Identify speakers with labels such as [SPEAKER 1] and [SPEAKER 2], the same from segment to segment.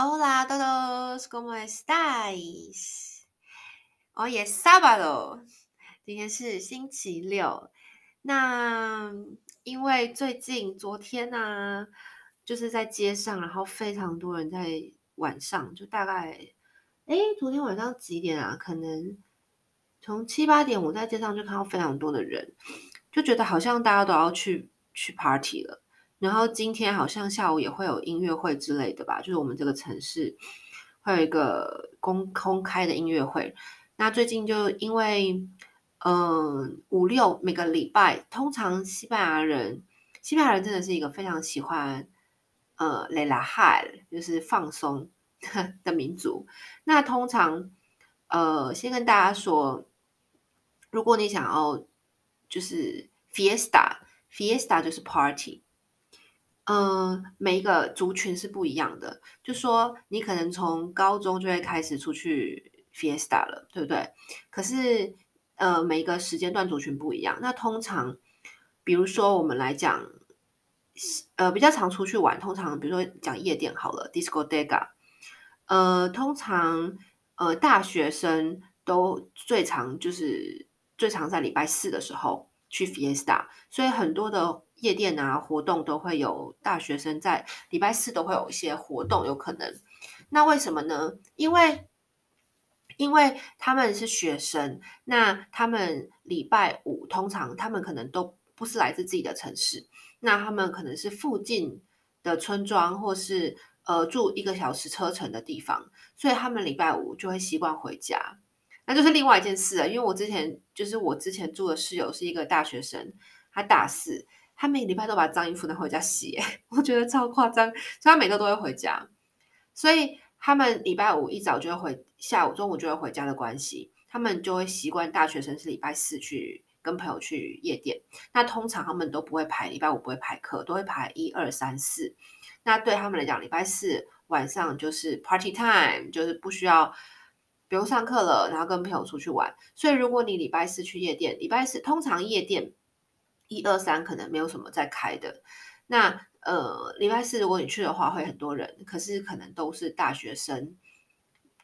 [SPEAKER 1] Hola todos, ¿cómo estáis? Hoy es sábado，今天是星期六。那因为最近昨天呢、啊，就是在街上，然后非常多人在晚上，就大概，诶，昨天晚上几点啊？可能从七八点，我在街上就看到非常多的人，就觉得好像大家都要去去 party 了。然后今天好像下午也会有音乐会之类的吧，就是我们这个城市会有一个公公开的音乐会。那最近就因为，嗯，五六每个礼拜，通常西班牙人，西班牙人真的是一个非常喜欢，呃，relajar 就是放松 的民族。那通常，呃，先跟大家说，如果你想要就是 fiesta，fiesta 就是 party。嗯，每一个族群是不一样的。就说你可能从高中就会开始出去 fiesta 了，对不对？可是，呃，每一个时间段族群不一样。那通常，比如说我们来讲，呃，比较常出去玩，通常比如说讲夜店好了，Disco Dega。呃，通常，呃，大学生都最常就是最常在礼拜四的时候去 fiesta，所以很多的。夜店啊，活动都会有大学生在礼拜四都会有一些活动，有可能。那为什么呢？因为因为他们是学生，那他们礼拜五通常他们可能都不是来自自己的城市，那他们可能是附近的村庄，或是呃住一个小时车程的地方，所以他们礼拜五就会习惯回家。那就是另外一件事啊，因为我之前就是我之前住的室友是一个大学生，他大四。他每个礼拜都把脏衣服拿回家洗，我觉得超夸张。所以他每个都会回家，所以他们礼拜五一早就会回，下午中午就会回家的关系，他们就会习惯大学生是礼拜四去跟朋友去夜店。那通常他们都不会排礼拜五不会排课，都会排一二三四。那对他们来讲，礼拜四晚上就是 party time，就是不需要不用上课了，然后跟朋友出去玩。所以如果你礼拜四去夜店，礼拜四通常夜店。一二三可能没有什么在开的，那呃礼拜四如果你去的话会很多人，可是可能都是大学生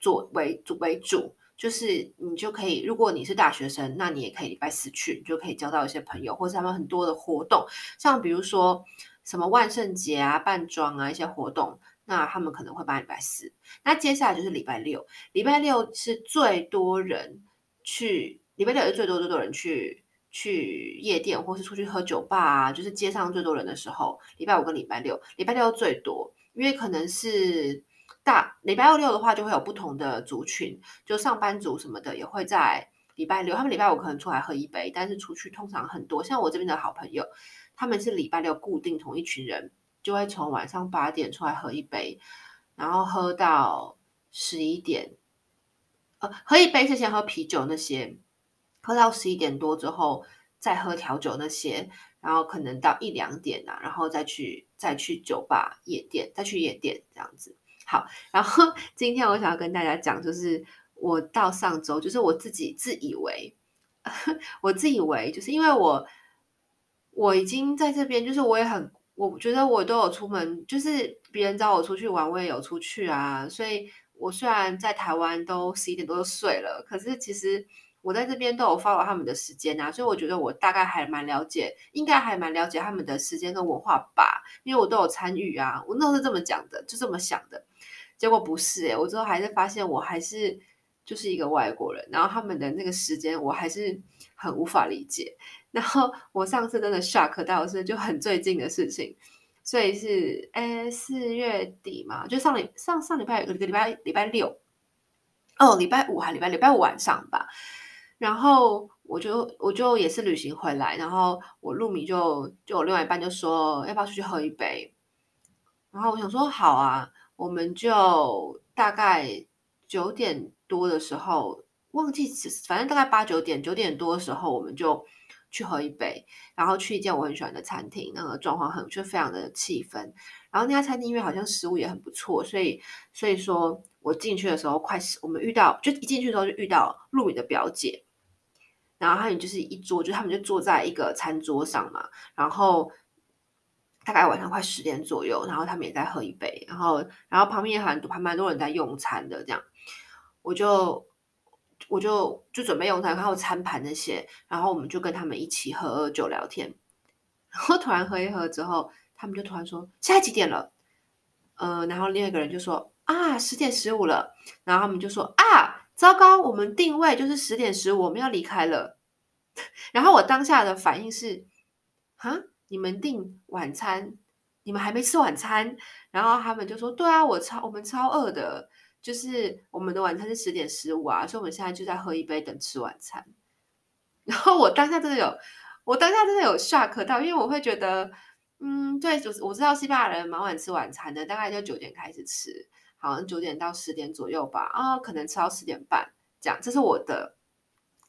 [SPEAKER 1] 作为主为主，就是你就可以，如果你是大学生，那你也可以礼拜四去，你就可以交到一些朋友，或是他们很多的活动，像比如说什么万圣节啊、扮装啊一些活动，那他们可能会办礼拜四。那接下来就是礼拜六，礼拜六是最多人去，礼拜六是最多最多人去。去夜店或是出去喝酒吧啊，就是街上最多人的时候，礼拜五跟礼拜六，礼拜六最多，因为可能是大礼拜六的话就会有不同的族群，就上班族什么的也会在礼拜六，他们礼拜五可能出来喝一杯，但是出去通常很多，像我这边的好朋友，他们是礼拜六固定同一群人，就会从晚上八点出来喝一杯，然后喝到十一点，喝一杯是先喝啤酒那些。喝到十一点多之后，再喝调酒那些，然后可能到一两点啊，然后再去再去酒吧、夜店，再去夜店这样子。好，然后 今天我想要跟大家讲，就是我到上周，就是我自己自以为，我自以为就是因为我我已经在这边，就是我也很，我觉得我都有出门，就是别人找我出去玩，我也有出去啊。所以我虽然在台湾都十一点多就睡了，可是其实。我在这边都有 follow 他们的时间啊，所以我觉得我大概还蛮了解，应该还蛮了解他们的时间跟文化吧，因为我都有参与啊。我那时候是这么讲的，就这么想的，结果不是诶、我之后还是发现我还是就是一个外国人，然后他们的那个时间我还是很无法理解。然后我上次真的 shock 到是就很最近的事情，所以是诶四月底嘛，就上礼上上礼拜有个礼拜礼拜六，哦礼拜五还礼拜礼拜五晚上吧。然后我就我就也是旅行回来，然后我露米就就我另外一半就说要不要出去喝一杯，然后我想说好啊，我们就大概九点多的时候忘记，反正大概八九点九点多的时候我们就去喝一杯，然后去一间我很喜欢的餐厅，那个状况很就非常的气氛，然后那家餐厅因为好像食物也很不错，所以所以说我进去的时候快我们遇到就一进去的时候就遇到露米的表姐。然后他们就是一桌，就他们就坐在一个餐桌上嘛。然后大概晚上快十点左右，然后他们也在喝一杯，然后然后旁边很多还蛮多人在用餐的，这样，我就我就就准备用餐，然后餐盘那些，然后我们就跟他们一起喝酒聊天，然后突然喝一喝之后，他们就突然说现在几点了？呃，然后另外一个人就说啊十点十五了，然后他们就说啊糟糕，我们定位就是十点十五，我们要离开了，然后我当下的反应是啊。你们订晚餐，你们还没吃晚餐，然后他们就说：“对啊，我超我们超饿的，就是我们的晚餐是十点十五啊，所以我们现在就在喝一杯等吃晚餐。”然后我当下真的有，我当下真的有 shock 到，因为我会觉得，嗯，对，我我知道西班牙人蛮晚吃晚餐的，大概就九点开始吃，好像九点到十点左右吧，啊，可能吃到十点半这样，这是我的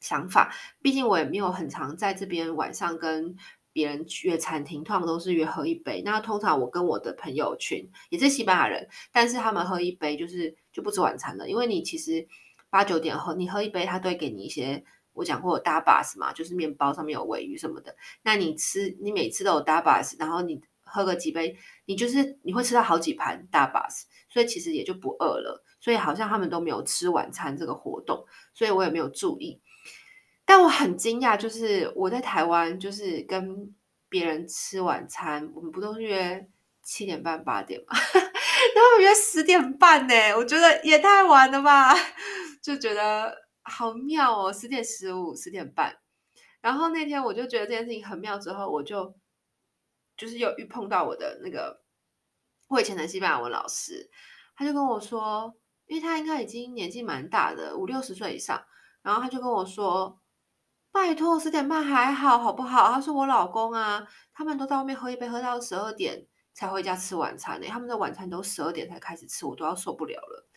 [SPEAKER 1] 想法。毕竟我也没有很常在这边晚上跟。别人约餐厅，通常都是约喝一杯。那通常我跟我的朋友群也是西班牙人，但是他们喝一杯就是就不吃晚餐了，因为你其实八九点喝，你喝一杯，他都会给你一些。我讲过有 tapas 嘛，就是面包上面有鮪鱼什么的。那你吃，你每次都有搭 bus，然后你喝个几杯，你就是你会吃到好几盘 tapas，所以其实也就不饿了。所以好像他们都没有吃晚餐这个活动，所以我也没有注意。但我很惊讶，就是我在台湾，就是跟别人吃晚餐，我们不都是约七点半八点嘛，然后约十点半呢？我觉得也太晚了吧，就觉得好妙哦，十点十五，十点半。然后那天我就觉得这件事情很妙，之后我就就是又遇碰到我的那个我以前的西班牙文老师，他就跟我说，因为他应该已经年纪蛮大的，五六十岁以上，然后他就跟我说。拜托，十点半还好，好不好？他说我老公啊，他们都在外面喝一杯，喝到十二点才回家吃晚餐呢。他们的晚餐都十二点才开始吃，我都要受不了了。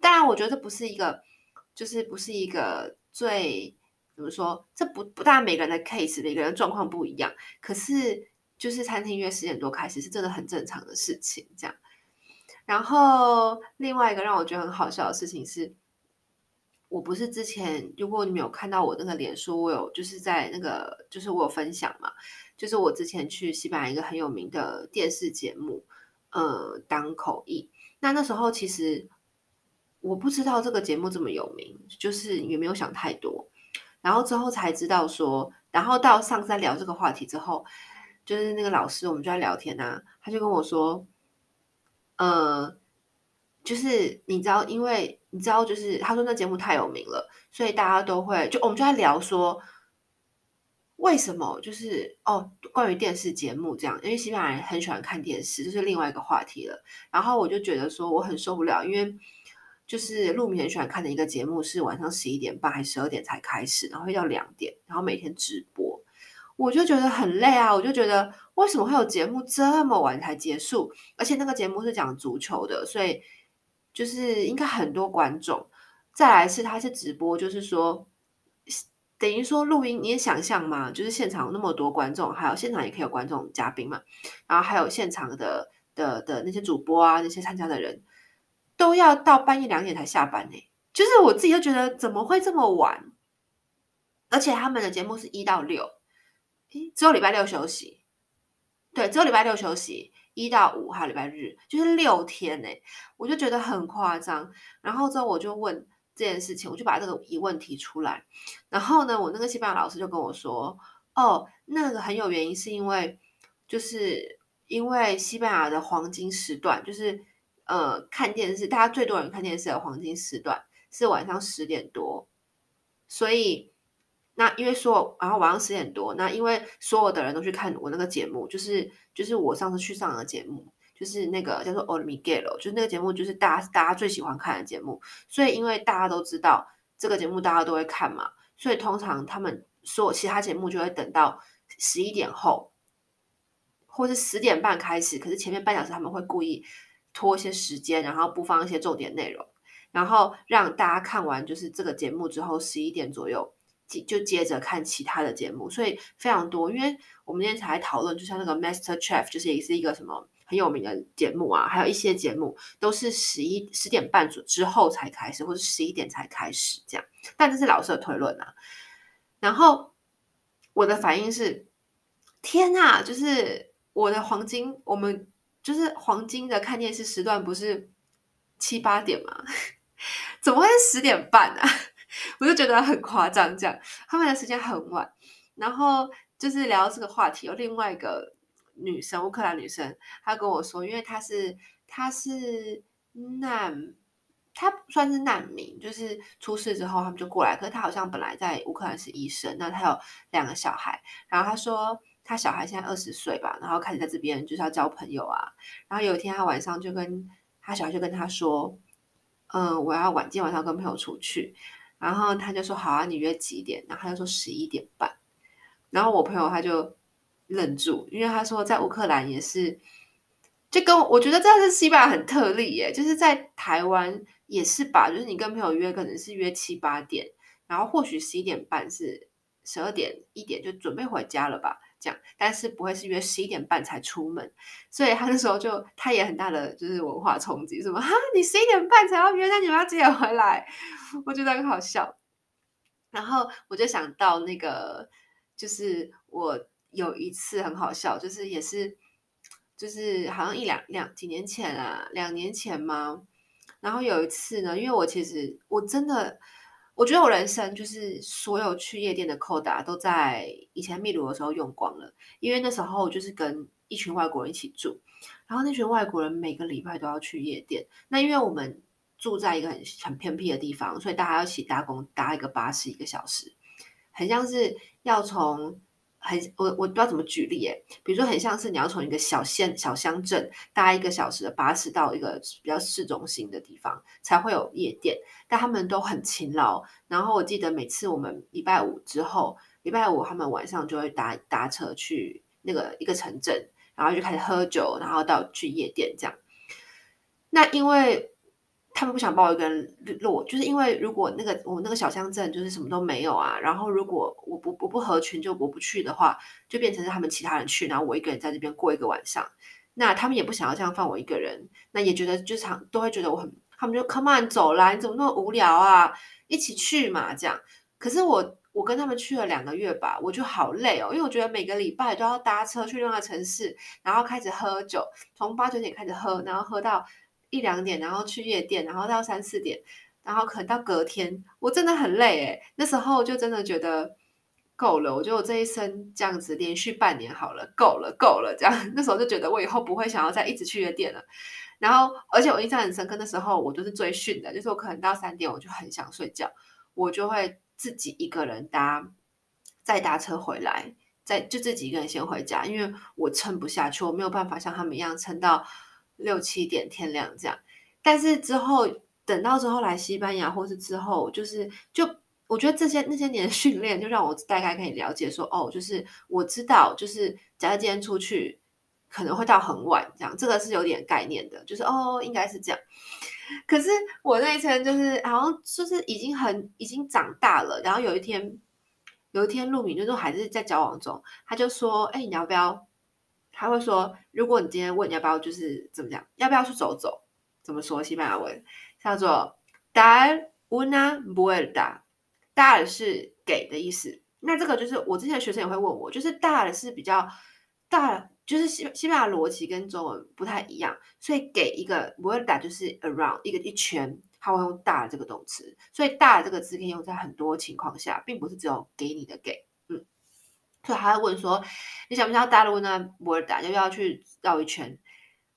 [SPEAKER 1] 当然，我觉得这不是一个，就是不是一个最怎么说？这不不，大每个人的 case，每个人状况不一样。可是，就是餐厅约十点多开始，是真的很正常的事情。这样。然后，另外一个让我觉得很好笑的事情是。我不是之前，如果你没有看到我那个脸书，我有就是在那个，就是我有分享嘛，就是我之前去西班牙一个很有名的电视节目，呃，当口译。那那时候其实我不知道这个节目这么有名，就是也没有想太多。然后之后才知道说，然后到上次在聊这个话题之后，就是那个老师，我们就在聊天啊，他就跟我说，呃。就是你知道，因为你知道，就是他说那节目太有名了，所以大家都会就我们就在聊说，为什么就是哦，关于电视节目这样，因为西班牙人很喜欢看电视，这是另外一个话题了。然后我就觉得说我很受不了，因为就是陆明很喜欢看的一个节目是晚上十一点半还是十二点才开始，然后会到两点，然后每天直播，我就觉得很累啊，我就觉得为什么会有节目这么晚才结束？而且那个节目是讲足球的，所以。就是应该很多观众，再来是他是直播，就是说等于说录音，你也想象嘛，就是现场有那么多观众，还有现场也可以有观众嘉宾嘛，然后还有现场的的的那些主播啊，那些参加的人都要到半夜两点才下班呢。就是我自己就觉得怎么会这么晚？而且他们的节目是一到六，只有礼拜六休息，对，只有礼拜六休息。一到五还有礼拜日，就是六天呢，我就觉得很夸张。然后之后我就问这件事情，我就把这个疑问提出来。然后呢，我那个西班牙老师就跟我说：“哦，那个很有原因，是因为就是因为西班牙的黄金时段，就是呃看电视，大家最多人看电视的黄金时段是晚上十点多，所以。”那因为说，然后晚上十点多，那因为所有的人都去看我那个节目，就是就是我上次去上的节目，就是那个叫做《El Miguel》，就是那个节目，就是大家大家最喜欢看的节目。所以因为大家都知道这个节目，大家都会看嘛，所以通常他们说其他节目就会等到十一点后，或是十点半开始。可是前面半小时他们会故意拖一些时间，然后播放一些重点内容，然后让大家看完就是这个节目之后，十一点左右。就接着看其他的节目，所以非常多。因为我们今天才讨论，就像那个 Master Chef，就是也是一个什么很有名的节目啊，还有一些节目都是十一十点半左之后才开始，或者十一点才开始这样。但这是老师的推论啊。然后我的反应是：天啊，就是我的黄金，我们就是黄金的看电视时段不是七八点吗？怎么会是十点半啊？我就觉得很夸张，这样他们的时间很晚。然后就是聊这个话题，有另外一个女生，乌克兰女生，她跟我说，因为她是她是难，她算是难民，就是出事之后他们就过来，可是她好像本来在乌克兰是医生，那她有两个小孩，然后她说他小孩现在二十岁吧，然后开始在这边就是要交朋友啊，然后有一天他晚上就跟他小孩就跟他说，嗯，我要晚今天晚上跟朋友出去。然后他就说好啊，你约几点？然后他就说十一点半。然后我朋友他就愣住，因为他说在乌克兰也是，就跟，我觉得这是西班牙很特例耶，就是在台湾也是吧，就是你跟朋友约可能是约七八点，然后或许十一点半是十二点一点就准备回家了吧。这样，但是不会是约十一点半才出门，所以他那时候就他也很大的就是文化冲击，什么哈，你十一点半才要约，那你们要几点回来？我觉得很好笑。然后我就想到那个，就是我有一次很好笑，就是也是就是好像一两两几年前啊，两年前吗？然后有一次呢，因为我其实我真的。我觉得我人生就是所有去夜店的扣打都在以前秘鲁的时候用光了，因为那时候就是跟一群外国人一起住，然后那群外国人每个礼拜都要去夜店。那因为我们住在一个很很偏僻的地方，所以大家要一起搭工搭一个巴士一个小时，很像是要从。很，我我不知道怎么举例诶，比如说很像是你要从一个小县小乡镇搭一个小时的巴士到一个比较市中心的地方才会有夜店，但他们都很勤劳。然后我记得每次我们礼拜五之后，礼拜五他们晚上就会搭搭车去那个一个城镇，然后就开始喝酒，然后到去夜店这样。那因为。他们不想把我一个人落，就是因为如果那个我那个小乡镇就是什么都没有啊，然后如果我不我不合群就我不去的话，就变成是他们其他人去，然后我一个人在这边过一个晚上。那他们也不想要这样放我一个人，那也觉得就常都会觉得我很，他们就 come on 走啦，你怎么那么无聊啊？一起去嘛这样。可是我我跟他们去了两个月吧，我就好累哦，因为我觉得每个礼拜都要搭车去另外城市，然后开始喝酒，从八九点开始喝，然后喝到。一两点，然后去夜店，然后到三四点，然后可能到隔天，我真的很累诶。那时候就真的觉得够了，我觉得我这一生这样子连续半年好了，够了，够了，这样。那时候就觉得我以后不会想要再一直去夜店了。然后，而且我印象很深刻，那时候我都是最逊的，就是我可能到三点我就很想睡觉，我就会自己一个人搭，再搭车回来，再就自己一个人先回家，因为我撑不下去，我没有办法像他们一样撑到。六七点天亮这样，但是之后等到之后来西班牙，或是之后就是就我觉得这些那些年的训练，就让我大概可以了解说，哦，就是我知道，就是假设今天出去可能会到很晚这样，这个是有点概念的，就是哦应该是这样。可是我那一天就是好像就是已经很已经长大了，然后有一天有一天陆敏就是还是在交往中，他就说，哎，你要不要？他会说：“如果你今天问你要不要，就是怎么讲，要不要去走走？怎么说？西班牙文叫做 dar una vuelta。dar 是给的意思。那这个就是我之前的学生也会问我，就是 dar 是比较 dar，就是西西班牙逻辑跟中文不太一样，所以给一个 vuelta 就是 around 一个一圈，他会用 dar 这个动词。所以 dar 这个字可以用在很多情况下，并不是只有给你的给。”所以他会问说：“你想不想要大陆呢？不会打，要不要去绕一圈？”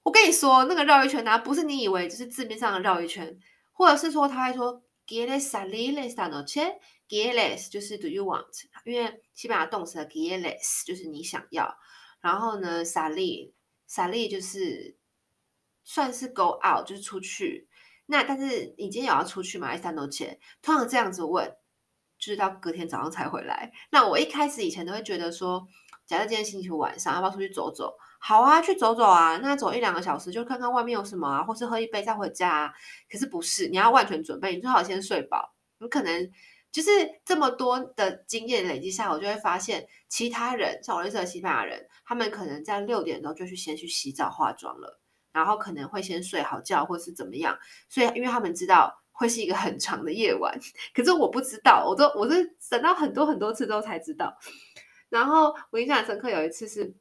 [SPEAKER 1] 我跟你说，那个绕一圈呢、啊，不是你以为就是字面上的绕一圈，或者是说他会说 “quieres salir esta noche”，“quieres” 就是 “do you want”，因为西班牙动词的 “quieres” 就是你想要，然后呢，“salir”“salir” 就是算是 “go out”，就是出去。那但是你今天有要出去吗？“esta noche”，通常这样子问。就是到隔天早上才回来。那我一开始以前都会觉得说，假设今天星期五晚上要不要出去走走？好啊，去走走啊。那走一两个小时就看看外面有什么啊，或是喝一杯再回家啊。可是不是，你要万全准备，你最好先睡饱。你可能就是这么多的经验累积下，我就会发现其他人像我认识的西班牙人，他们可能在六点钟就去先去洗澡化妆了，然后可能会先睡好觉或是怎么样。所以因为他们知道。会是一个很长的夜晚，可是我不知道，我都我是等到很多很多次之后才知道。然后我印象很深刻，有一次是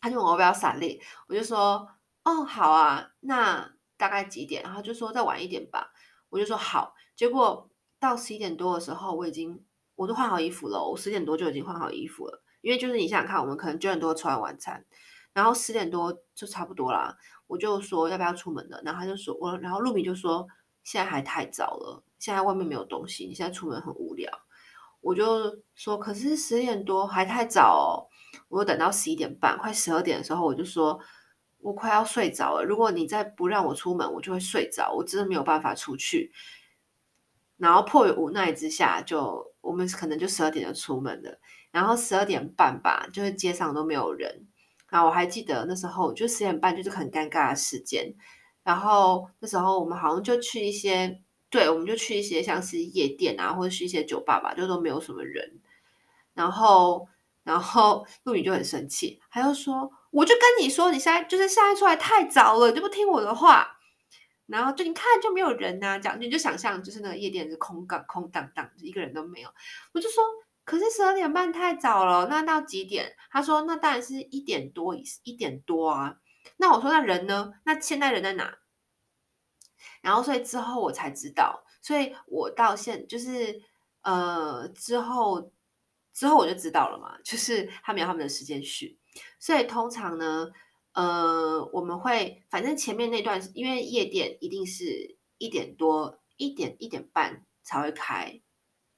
[SPEAKER 1] 他就问我要不要闪列，我就说哦好啊，那大概几点？然后就说再晚一点吧，我就说好。结果到十一点多的时候，我已经我都换好衣服了，我十点多就已经换好衣服了，因为就是你想想看，我们可能九点多吃完晚餐，然后十点多就差不多啦。我就说要不要出门了，然后他就说我，然后露米就说现在还太早了，现在外面没有东西，你现在出门很无聊。我就说可是十点多还太早哦，我等到十一点半快十二点的时候，我就说我快要睡着了。如果你再不让我出门，我就会睡着，我真的没有办法出去。然后迫于无奈之下，就我们可能就十二点就出门了。然后十二点半吧，就是街上都没有人。然后我还记得那时候就十点半就是很尴尬的时间，然后那时候我们好像就去一些，对，我们就去一些像是夜店啊，或者是一些酒吧吧，就都没有什么人。然后，然后陆羽就很生气，他就说：“我就跟你说，你现在就是现在出来太早了，你就不听我的话。”然后就你看就没有人呐、啊，这样你就想象就是那个夜店是空港空荡荡，一个人都没有。我就说。可是十二点半太早了，那到几点？他说那当然是一点多，一点多啊。那我说那人呢？那现在人在哪？然后所以之后我才知道，所以我到现就是呃之后之后我就知道了嘛，就是他们有他们的时间序。所以通常呢，呃我们会反正前面那段因为夜店一定是一点多一点一点半才会开。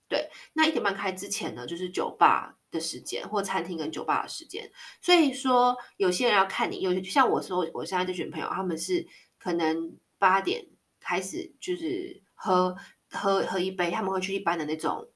[SPEAKER 1] 对，那一点半开之前呢，就是酒吧的时间，或餐厅跟酒吧的时间。所以说，有些人要看你，有些像我说，我现在这群朋友，他们是可能八点开始，就是喝喝喝一杯，他们会去一般的那种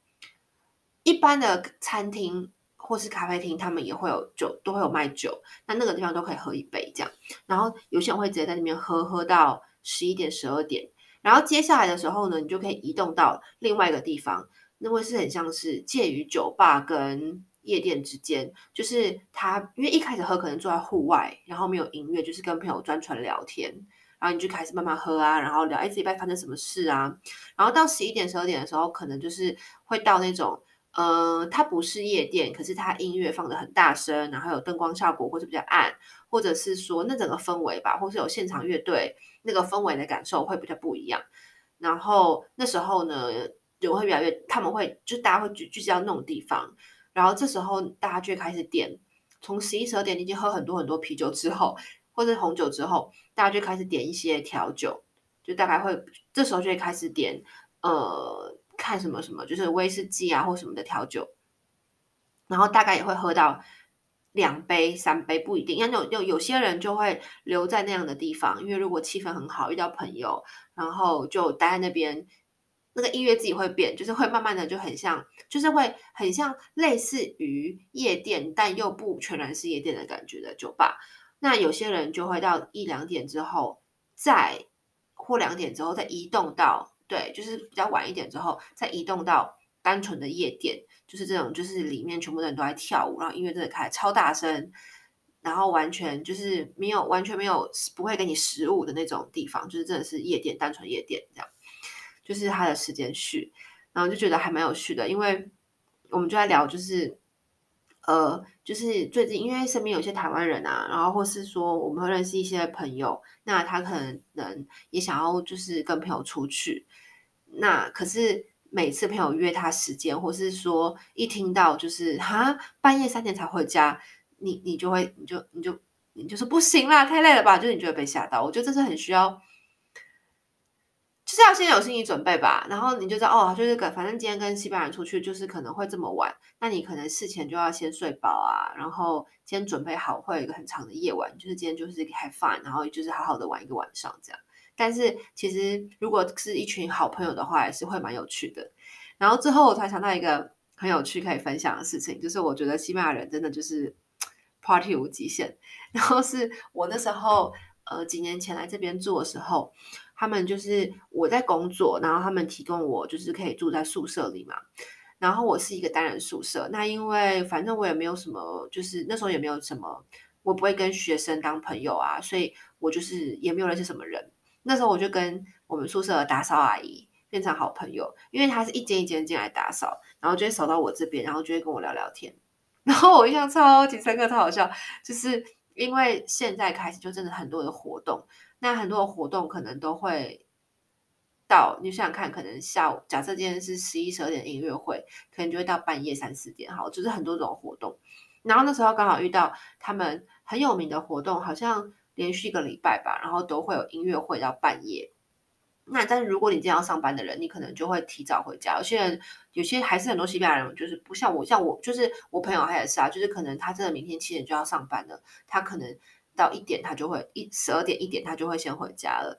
[SPEAKER 1] 一般的餐厅或是咖啡厅，他们也会有酒，都会有卖酒，那那个地方都可以喝一杯这样。然后有些人会直接在那边喝，喝到十一点、十二点，然后接下来的时候呢，你就可以移动到另外一个地方。那会是很像是介于酒吧跟夜店之间，就是他因为一开始喝可能坐在户外，然后没有音乐，就是跟朋友专纯聊天，然后你就开始慢慢喝啊，然后聊哎这礼拜发生什么事啊，然后到十一点十二点的时候，可能就是会到那种呃，它不是夜店，可是它音乐放得很大声，然后有灯光效果或者比较暗，或者是说那整个氛围吧，或是有现场乐队，那个氛围的感受会比较不一样。然后那时候呢。就会越来越，他们会就大家会聚聚集到那种地方，然后这时候大家就开始点，从十一十二点你已经喝很多很多啤酒之后，或者红酒之后，大家就开始点一些调酒，就大概会这时候就会开始点，呃，看什么什么，就是威士忌啊或什么的调酒，然后大概也会喝到两杯三杯不一定，因为有有有些人就会留在那样的地方，因为如果气氛很好，遇到朋友，然后就待在那边。那个音乐自己会变，就是会慢慢的就很像，就是会很像类似于夜店，但又不全然是夜店的感觉的酒吧。那有些人就会到一两点之后，再或两点之后再移动到，对，就是比较晚一点之后再移动到单纯的夜店，就是这种，就是里面全部的人都在跳舞，然后音乐真的开超大声，然后完全就是没有完全没有不会给你食物的那种地方，就是真的是夜店，单纯夜店这样。就是他的时间序，然后就觉得还蛮有趣的，因为我们就在聊，就是呃，就是最近因为身边有些台湾人啊，然后或是说我们会认识一些朋友，那他可能也想要就是跟朋友出去，那可是每次朋友约他时间，或是说一听到就是哈半夜三点才回家，你你就会你就你就你就说不行啦，太累了吧，就是你就会被吓到，我觉得这是很需要。是要先有心理准备吧，然后你就知道哦，就是个反正今天跟西班牙人出去，就是可能会这么晚，那你可能事前就要先睡饱啊，然后先准备好会有一个很长的夜晚，就是今天就是 have fun，然后就是好好的玩一个晚上这样。但是其实如果是一群好朋友的话，也是会蛮有趣的。然后之后我才想到一个很有趣可以分享的事情，就是我觉得西班牙人真的就是 party 无极限。然后是我那时候呃几年前来这边住的时候。他们就是我在工作，然后他们提供我就是可以住在宿舍里嘛。然后我是一个单人宿舍，那因为反正我也没有什么，就是那时候也没有什么，我不会跟学生当朋友啊，所以我就是也没有认识什么人。那时候我就跟我们宿舍的打扫阿姨变成好朋友，因为她是一间一间进来打扫，然后就会扫到我这边，然后就会跟我聊聊天。然后我印象超级深刻，超好笑，就是因为现在开始就真的很多的活动，那很多的活动可能都会到，你想想看，可能下午假设今天是十一十二点音乐会，可能就会到半夜三四点，好，就是很多种活动。然后那时候刚好遇到他们很有名的活动，好像连续一个礼拜吧，然后都会有音乐会到半夜。那但是如果你今天要上班的人，你可能就会提早回家。有些人，有些还是很多西班牙人，就是不像我，像我就是我朋友他也是啊，就是可能他真的明天七点就要上班了，他可能到一点他就会一十二点一点他就会先回家了。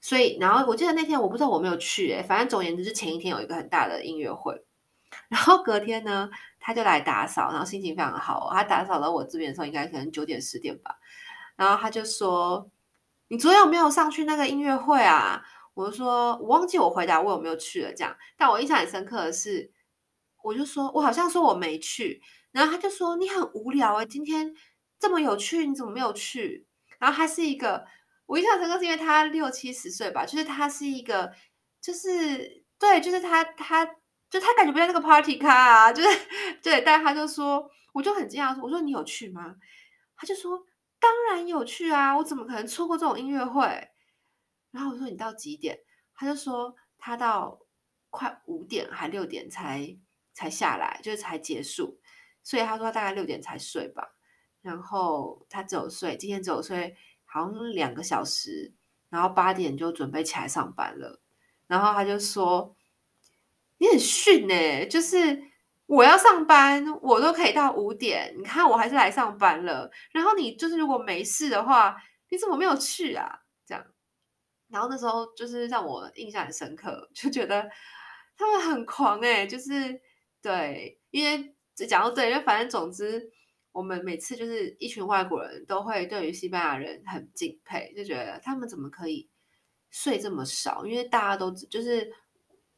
[SPEAKER 1] 所以，然后我记得那天我不知道我没有去诶、反正总而言之是前一天有一个很大的音乐会，然后隔天呢他就来打扫，然后心情非常好。他打扫到我这边的时候，应该可能九点十点吧，然后他就说：“你昨天有没有上去那个音乐会啊？”我就说，我忘记我回答我有没有去了这样，但我印象很深刻的是，我就说我好像说我没去，然后他就说你很无聊哎，今天这么有趣，你怎么没有去？然后他是一个，我印象深刻是因为他六七十岁吧，就是他是一个，就是对，就是他他就他感觉不像那个 party 咖啊，就是 对，但他就说，我就很惊讶说，我说你有去吗？他就说当然有去啊，我怎么可能错过这种音乐会？然后我说你到几点？他就说他到快五点还六点才才下来，就是才结束。所以他说他大概六点才睡吧。然后他只有睡，今天只有睡好像两个小时。然后八点就准备起来上班了。然后他就说你很逊欸，就是我要上班，我都可以到五点，你看我还是来上班了。然后你就是如果没事的话，你怎么没有去啊？然后那时候就是让我印象很深刻，就觉得他们很狂诶、就是对，因为讲到对，因为反正总之，我们每次就是一群外国人都会对于西班牙人很敬佩，就觉得他们怎么可以睡这么少？因为大家都就是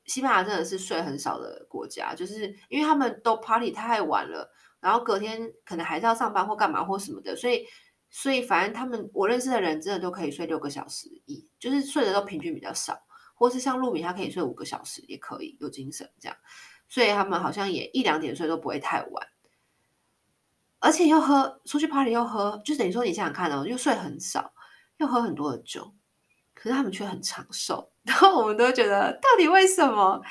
[SPEAKER 1] 西班牙真的是睡很少的国家，就是因为他们都 party 太晚了，然后隔天可能还是要上班或干嘛或什么的，所以。所以，反正他们我认识的人真的都可以睡六个小时，一就是睡的都平均比较少，或是像露米，他可以睡五个小时也可以有精神这样。所以他们好像也一两点睡都不会太晚，而且又喝出去 party 又喝，就等于说你想想看哦，又睡很少，又喝很多的酒，可是他们却很长寿。然后我们都觉得到底为什么？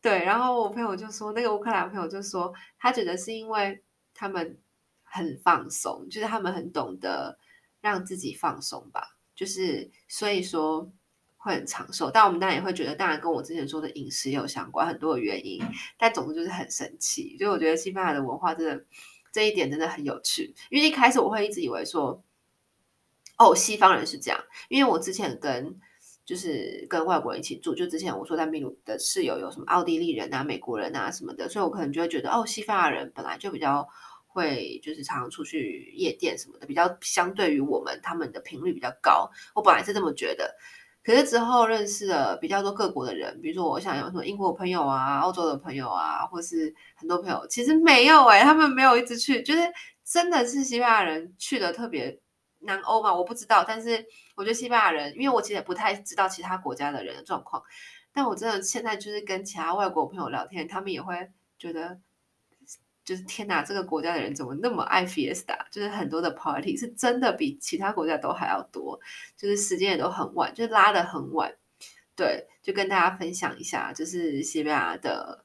[SPEAKER 1] 对，然后我朋友就说，那个乌克兰朋友就说，他觉得是因为他们。很放松，就是他们很懂得让自己放松吧，就是所以说会很长寿。但我们当然也会觉得，当然跟我之前说的饮食有相关，很多的原因。但总之就是很神奇，所以我觉得西班牙的文化真的这一点真的很有趣。因为一开始我会一直以为说，哦，西方人是这样，因为我之前跟就是跟外国人一起住，就之前我说在秘鲁的室友有什么奥地利人啊、美国人啊什么的，所以我可能就会觉得，哦，西班牙人本来就比较。会就是常常出去夜店什么的，比较相对于我们，他们的频率比较高。我本来是这么觉得，可是之后认识了比较多各国的人，比如说我想有什么英国朋友啊、澳洲的朋友啊，或是很多朋友，其实没有哎、他们没有一直去，就是真的是西班牙人去的特别南欧嘛，我不知道。但是我觉得西班牙人，因为我其实也不太知道其他国家的人的状况，但我真的现在就是跟其他外国朋友聊天，他们也会觉得。就是天哪，这个国家的人怎么那么爱 fiesta？就是很多的 party 是真的比其他国家都还要多，就是时间也都很晚，就是拉得很晚。对，就跟大家分享一下，就是西班牙的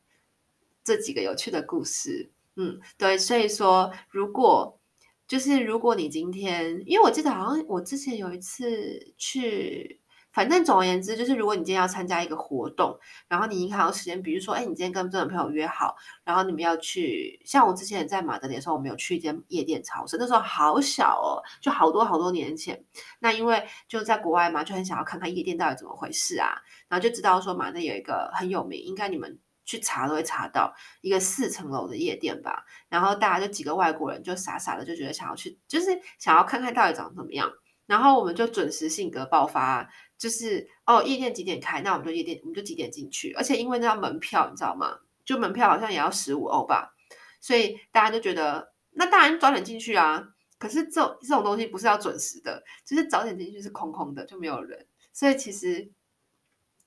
[SPEAKER 1] 这几个有趣的故事。嗯，对，所以说如果就是如果你今天，因为我记得好像我之前有一次去。反正总而言之，就是如果你今天要参加一个活动，然后你银行时间，比如说，哎，你今天跟这种朋友约好，然后你们要去，像我之前在马德里的时候，我们有去一间夜店超市，那时候好小哦，就好多好多年前。那因为就在国外嘛，就很想要看看夜店到底怎么回事啊，然后就知道说马德有一个很有名，应该你们去查都会查到一个四层楼的夜店吧。然后大家就几个外国人就傻傻的就觉得想要去，就是想要看看到底长怎么样。然后我们就准时性格爆发。就是哦，夜店几点开？那我们就夜店，我们就几点进去。而且因为那张门票，你知道吗？就门票好像也要十五欧吧，所以大家都觉得那当然早点进去啊。可是这这种东西不是要准时的，就是早点进去是空空的，就没有人。所以其实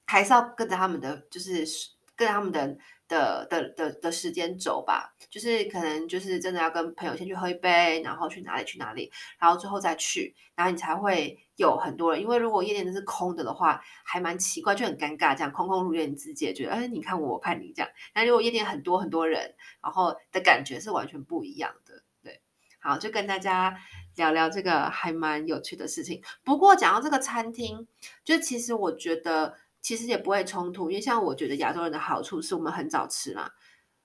[SPEAKER 1] 还是要跟着他们的就是跟他们的的的的的时间轴吧，就是可能就是真的要跟朋友先去喝一杯，然后去哪里去哪里，然后最后再去，然后你才会有很多人。因为如果夜店都是空的的话，还蛮奇怪，就很尴尬，这样空空如也，你自己也觉得，哎，你看我，我看你这样。但如果夜店很多很多人，然后的感觉是完全不一样的。对，好，就跟大家聊聊这个还蛮有趣的事情。不过讲到这个餐厅，就其实我觉得。其实也不会冲突，因为像我觉得亚洲人的好处是我们很早吃嘛，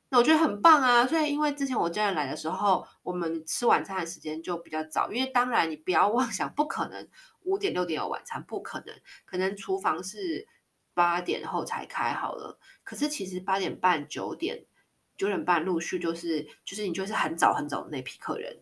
[SPEAKER 1] 那我觉得很棒啊。所以因为之前我家人来的时候，我们吃晚餐的时间就比较早，因为当然你不要妄想，不可能五点六点有晚餐，不可能，可能厨房是八点后才开好了。可是其实八点半、九点、九点半陆续就是就是你就是很早很早的那批客人。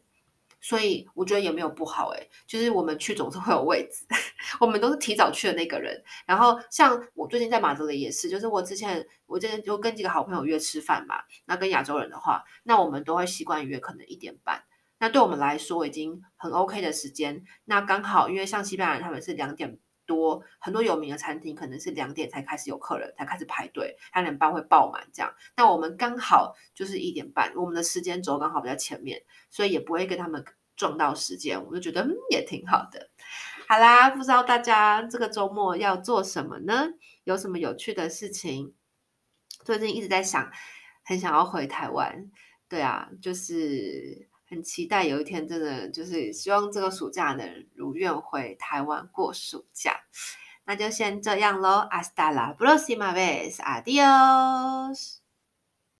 [SPEAKER 1] 所以我觉得也没有不好诶，就是我们去总是会有位置，我们都是提早去的那个人。然后像我最近在马德里也是，就是我之前我之前就跟几个好朋友约吃饭嘛，那跟亚洲人的话，那我们都会习惯约可能一点半。那对我们来说已经很 OK 的时间。那刚好因为像西班牙人他们是两点多，很多有名的餐厅可能是两点才开始有客人，才开始排队，两点半会爆满这样。那我们刚好就是一点半，我们的时间轴刚好比较前面，所以也不会跟他们撞到时间，我就觉得嗯也挺好的。好啦，不知道大家这个周末要做什么呢？有什么有趣的事情？最近一直在想，很想要回台湾。对啊，就是很期待有一天真的就是希望这个暑假能如愿回台湾过暑假。那就先这样喽，Hasta la próxima vez，Adiós。